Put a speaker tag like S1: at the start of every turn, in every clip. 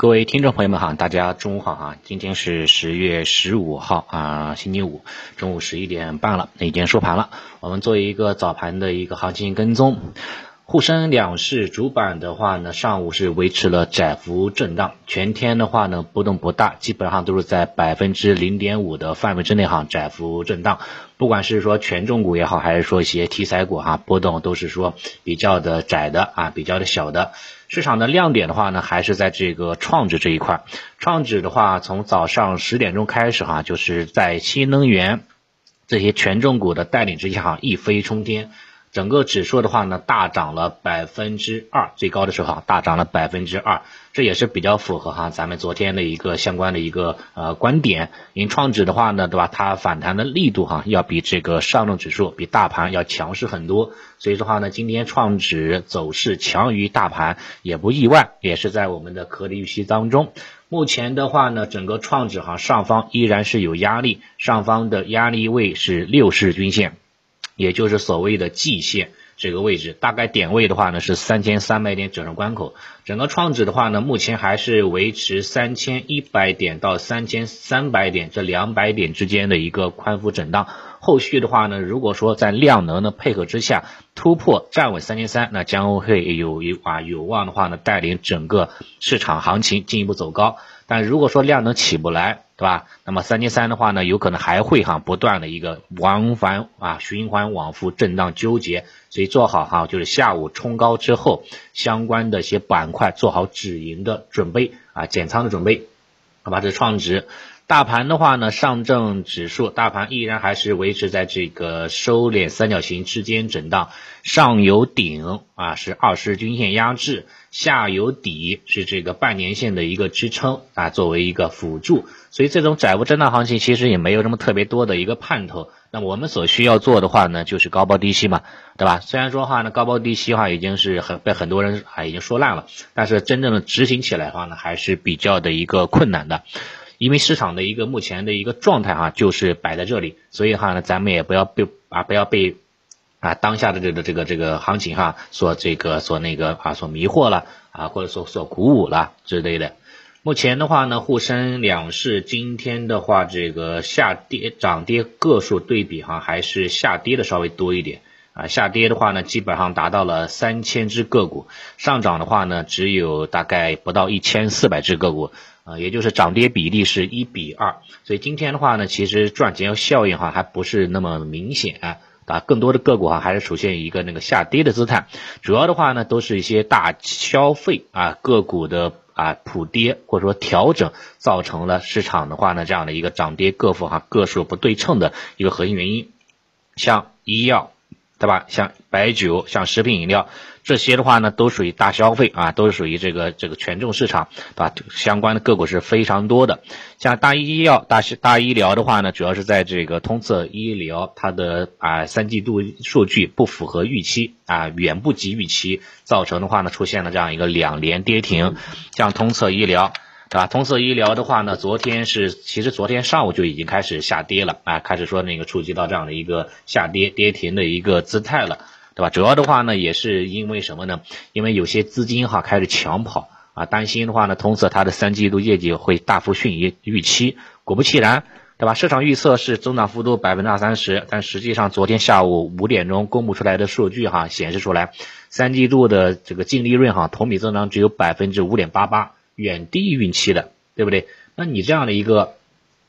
S1: 各位听众朋友们哈，大家中午好哈，今天是十月十五号啊，星期五中午十一点半了，已经收盘了。我们做一个早盘的一个行情跟踪。沪深两市主板的话呢，上午是维持了窄幅震荡，全天的话呢波动不大，基本上都是在百分之零点五的范围之内哈，窄幅震荡。不管是说权重股也好，还是说一些题材股哈，波动都是说比较的窄的啊，比较的小的。市场的亮点的话呢，还是在这个创指这一块。创指的话，从早上十点钟开始哈，就是在新能源这些权重股的带领之下哈，一飞冲天。整个指数的话呢，大涨了百分之二，最高的时候哈，大涨了百分之二，这也是比较符合哈咱们昨天的一个相关的一个呃观点。因为创指的话呢，对吧？它反弹的力度哈，要比这个上证指数、比大盘要强势很多。所以说话呢，今天创指走势强于大盘也不意外，也是在我们的合理预期当中。目前的话呢，整个创指哈上方依然是有压力，上方的压力位是六十均线。也就是所谓的季线这个位置，大概点位的话呢是三千三百点整数关口。整个创指的话呢，目前还是维持三千一百点到三千三百点这两百点之间的一个宽幅震荡。后续的话呢，如果说在量能的配合之下突破站稳三千三，那将会有一啊有望的话呢，带领整个市场行情进一步走高。但如果说量能起不来，对吧？那么三千三的话呢，有可能还会哈不断的一个往返啊循环往复震荡纠结，所以做好哈就是下午冲高之后相关的一些板块做好止盈的准备啊减仓的准备，好吧？这是创值。大盘的话呢，上证指数大盘依然还是维持在这个收敛三角形之间震荡，上有顶啊是二十均线压制，下有底是这个半年线的一个支撑啊，作为一个辅助，所以这种窄幅震荡行情其实也没有什么特别多的一个盼头。那我们所需要做的话呢，就是高抛低吸嘛，对吧？虽然说话呢，高抛低吸话已经是很被很多人啊已经说烂了，但是真正的执行起来的话呢，还是比较的一个困难的。因为市场的一个目前的一个状态哈，就是摆在这里，所以哈，咱们也不要被啊不要被啊当下的这个这个这个行情哈所这个所那个啊所迷惑了啊，或者说所鼓舞了之类的。目前的话呢，沪深两市今天的话，这个下跌涨跌个数对比哈，还是下跌的稍微多一点啊。下跌的话呢，基本上达到了三千只个股，上涨的话呢，只有大概不到一千四百只个股。啊，也就是涨跌比例是一比二，所以今天的话呢，其实赚钱效应哈还不是那么明显啊，更多的个股哈还是出现一个那个下跌的姿态，主要的话呢都是一些大消费啊个股的啊普跌或者说调整，造成了市场的话呢这样的一个涨跌个幅哈个数不对称的一个核心原因，像医药。对吧？像白酒、像食品饮料这些的话呢，都属于大消费啊，都是属于这个这个权重市场，对吧？相关的个股是非常多的。像大医药、大大医疗的话呢，主要是在这个通策医疗，它的啊三季度数据不符合预期啊，远不及预期，造成的话呢，出现了这样一个两连跌停。像通策医疗。对吧？通策医疗的话呢，昨天是其实昨天上午就已经开始下跌了啊，开始说那个触及到这样的一个下跌跌停的一个姿态了，对吧？主要的话呢，也是因为什么呢？因为有些资金哈开始抢跑啊，担心的话呢，通策它的三季度业绩会大幅逊于预期。果不其然，对吧？市场预测是增长幅度百分之二三十，但实际上昨天下午五点钟公布出来的数据哈显示出来，三季度的这个净利润哈同比增长只有百分之五点八八。远低于预期的，对不对？那你这样的一个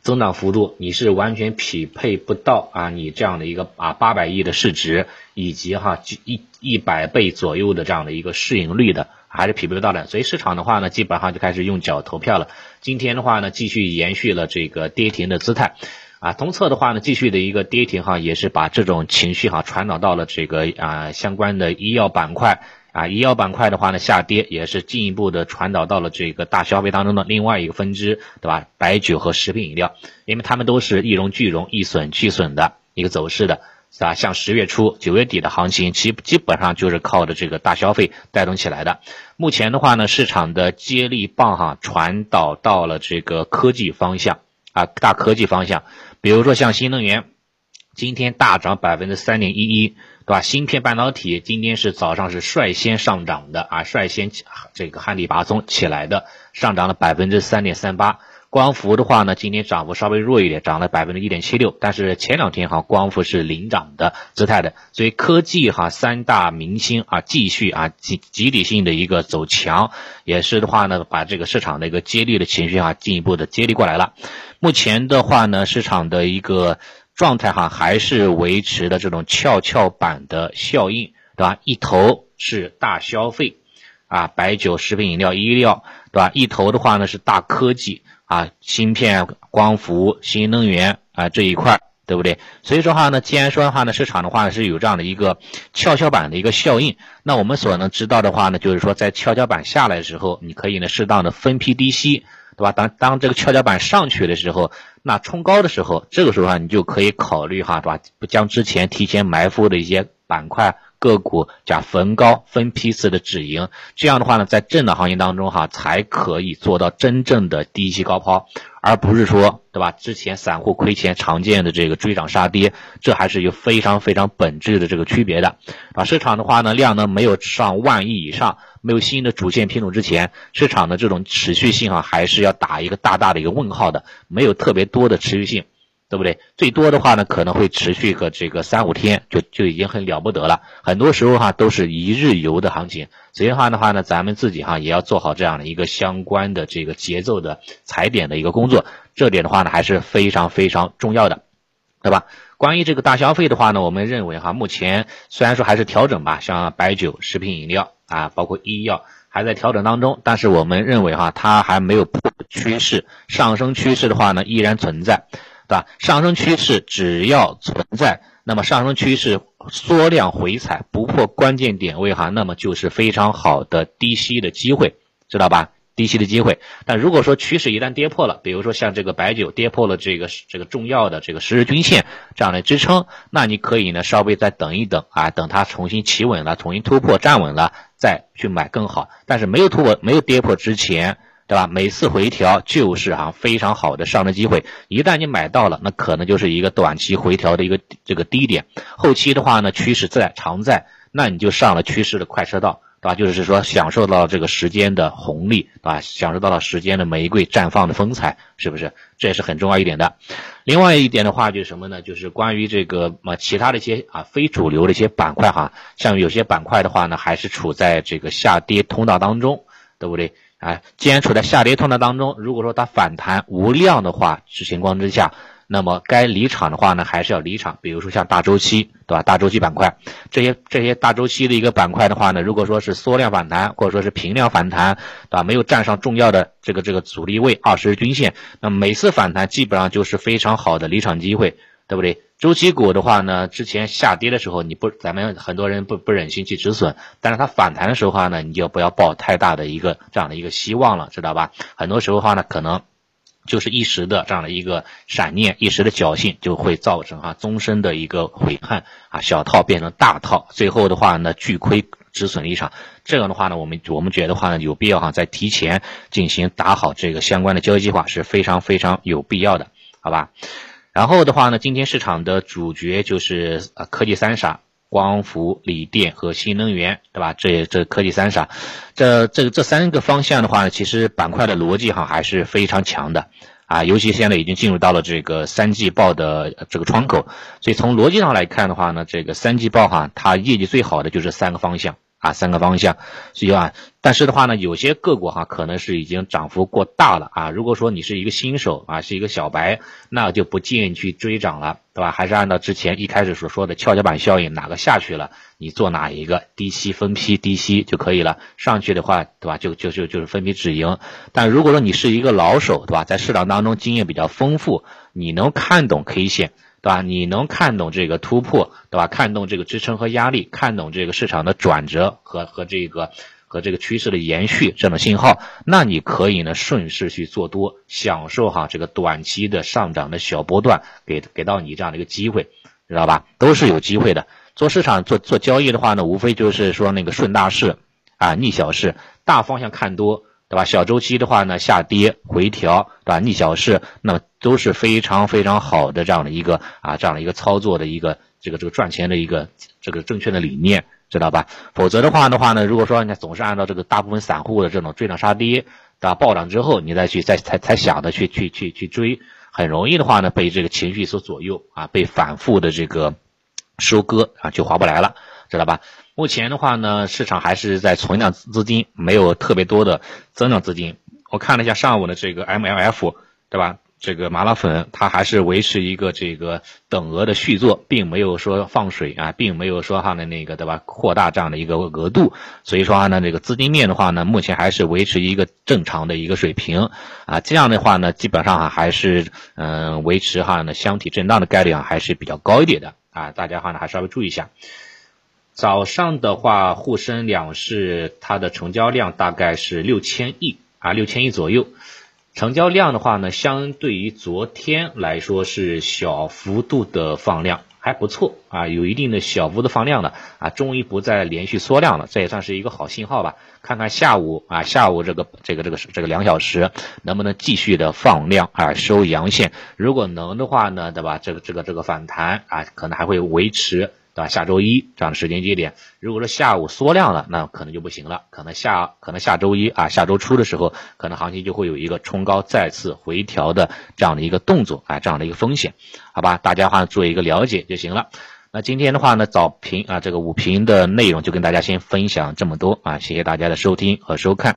S1: 增长幅度，你是完全匹配不到啊，你这样的一个啊八百亿的市值，以及哈一一百倍左右的这样的一个市盈率的，还是匹配不到的。所以市场的话呢，基本上就开始用脚投票了。今天的话呢，继续延续了这个跌停的姿态，啊，同策的话呢，继续的一个跌停哈，也是把这种情绪哈传导到了这个啊相关的医药板块。啊，医药板块的话呢，下跌也是进一步的传导到了这个大消费当中的另外一个分支，对吧？白酒和食品饮料，因为它们都是一荣俱荣、一损俱损的一个走势的，是吧？像十月初、九月底的行情，其基本上就是靠着这个大消费带动起来的。目前的话呢，市场的接力棒哈传导到了这个科技方向啊，大科技方向，比如说像新能源，今天大涨百分之三点一一。对吧？芯片半导体今天是早上是率先上涨的啊，率先这个旱地拔葱起来的，上涨了百分之三点三八。光伏的话呢，今天涨幅稍微弱一点，涨了百分之一点七六。但是前两天哈，光伏是领涨的姿态的，所以科技哈三大明星啊，继续啊集集体性的一个走强，也是的话呢，把这个市场的一个接力的情绪啊进一步的接力过来了。目前的话呢，市场的一个状态哈，还是维持的这种跷跷板的效应，对吧？一头是大消费啊，白酒、食品饮料、医药，对吧？一头的话呢是大科技。啊，芯片、光伏、新能源啊这一块，对不对？所以说话呢，既然说的话呢，市场的话呢是有这样的一个跷跷板的一个效应，那我们所能知道的话呢，就是说在跷跷板下来的时候，你可以呢适当的分批低吸，对吧？当当这个跷跷板上去的时候，那冲高的时候，这个时候啊，你就可以考虑哈，对吧？将之前提前埋伏的一些板块。个股加逢高分批次的止盈，这样的话呢，在震荡行情当中哈，才可以做到真正的低吸高抛，而不是说对吧？之前散户亏钱常见的这个追涨杀跌，这还是有非常非常本质的这个区别的啊。市场的话呢，量呢没有上万亿以上，没有新的主线品种之前，市场的这种持续性啊，还是要打一个大大的一个问号的，没有特别多的持续性。对不对？最多的话呢，可能会持续个这个三五天，就就已经很了不得了。很多时候哈，都是一日游的行情。所以的话的话呢，咱们自己哈也要做好这样的一个相关的这个节奏的踩点的一个工作。这点的话呢，还是非常非常重要的，对吧？关于这个大消费的话呢，我们认为哈，目前虽然说还是调整吧，像白酒、食品饮料啊，包括医药还在调整当中，但是我们认为哈，它还没有破趋势，上升趋势的话呢，依然存在。对吧？上升趋势只要存在，那么上升趋势缩量回踩不破关键点位哈，那么就是非常好的低吸的机会，知道吧？低吸的机会。但如果说趋势一旦跌破了，比如说像这个白酒跌破了这个这个重要的这个十日均线这样的支撑，那你可以呢稍微再等一等啊，等它重新企稳了，重新突破站稳了，再去买更好。但是没有突破、没有跌破之前。对吧？每次回调就是哈非常好的上升机会，一旦你买到了，那可能就是一个短期回调的一个这个低点。后期的话呢，趋势在常在，那你就上了趋势的快车道，对吧？就是说享受到这个时间的红利，对吧？享受到了时间的玫瑰绽放的风采，是不是？这也是很重要一点的。另外一点的话就是什么呢？就是关于这个嘛其他的一些啊非主流的一些板块哈，像有些板块的话呢，还是处在这个下跌通道当中，对不对？哎，既然处在下跌通道当中，如果说它反弹无量的话，情况之下，那么该离场的话呢，还是要离场。比如说像大周期，对吧？大周期板块这些这些大周期的一个板块的话呢，如果说是缩量反弹或者说是平量反弹，对吧？没有站上重要的这个这个阻力位二十日均线，那每次反弹基本上就是非常好的离场机会，对不对？周期股的话呢，之前下跌的时候，你不，咱们很多人不不忍心去止损，但是它反弹的时候话呢，你就不要抱太大的一个这样的一个希望了，知道吧？很多时候话呢，可能就是一时的这样的一个闪念，一时的侥幸，就会造成哈终身的一个悔恨啊，小套变成大套，最后的话呢，巨亏止损离场。这样的话呢，我们我们觉得话呢，有必要哈在提前进行打好这个相关的交易计划是非常非常有必要的，好吧？然后的话呢，今天市场的主角就是啊科技三傻，光伏、锂电和新能源，对吧？这这科技三傻，这这这三个方向的话呢，其实板块的逻辑哈还是非常强的啊，尤其现在已经进入到了这个三季报的这个窗口，所以从逻辑上来看的话呢，这个三季报哈，它业绩最好的就是三个方向。啊，三个方向，所以啊，但是的话呢，有些个股哈可能是已经涨幅过大了啊。如果说你是一个新手啊，是一个小白，那就不建议去追涨了，对吧？还是按照之前一开始所说的跷跷板效应，哪个下去了，你做哪一个低吸分批低吸就可以了。上去的话，对吧？就就就就是分批止盈。但如果说你是一个老手，对吧？在市场当中经验比较丰富，你能看懂 K 线。对吧？你能看懂这个突破，对吧？看懂这个支撑和压力，看懂这个市场的转折和和这个和这个趋势的延续这种信号，那你可以呢顺势去做多，享受哈这个短期的上涨的小波段，给给到你这样的一个机会，知道吧？都是有机会的。做市场做做交易的话呢，无非就是说那个顺大势啊，逆小势，大方向看多。对吧？小周期的话呢，下跌回调，对吧？逆小势，那么都是非常非常好的这样的一个啊，这样的一个操作的一个这个这个赚钱的一个这个正确的理念，知道吧？否则的话的话呢，如果说你总是按照这个大部分散户的这种追涨杀跌，对吧？暴涨之后你再去再才才想的去去去去追，很容易的话呢，被这个情绪所左右啊，被反复的这个收割啊，就划不来了，知道吧？目前的话呢，市场还是在存量资金，没有特别多的增量资金。我看了一下上午的这个 MLF，对吧？这个麻辣粉它还是维持一个这个等额的续作，并没有说放水啊，并没有说哈的那个对吧？扩大这样的一个额度。所以说话呢，这个资金面的话呢，目前还是维持一个正常的一个水平啊。这样的话呢，基本上哈还是嗯维持哈呢箱体震荡的概率啊还是比较高一点的啊。大家哈呢还稍微注意一下。早上的话，沪深两市它的成交量大概是六千亿啊，六千亿左右。成交量的话呢，相对于昨天来说是小幅度的放量，还不错啊，有一定的小幅的放量了啊，终于不再连续缩量了，这也算是一个好信号吧。看看下午啊，下午这个这个这个这个两小时能不能继续的放量啊，收阳线。如果能的话呢，对吧？这个这个这个反弹啊，可能还会维持。对吧？下周一这样的时间节点，如果说下午缩量了，那可能就不行了。可能下可能下周一啊，下周初的时候，可能行情就会有一个冲高再次回调的这样的一个动作啊，这样的一个风险，好吧？大家话做一个了解就行了。那今天的话呢，早评啊，这个午评的内容就跟大家先分享这么多啊，谢谢大家的收听和收看。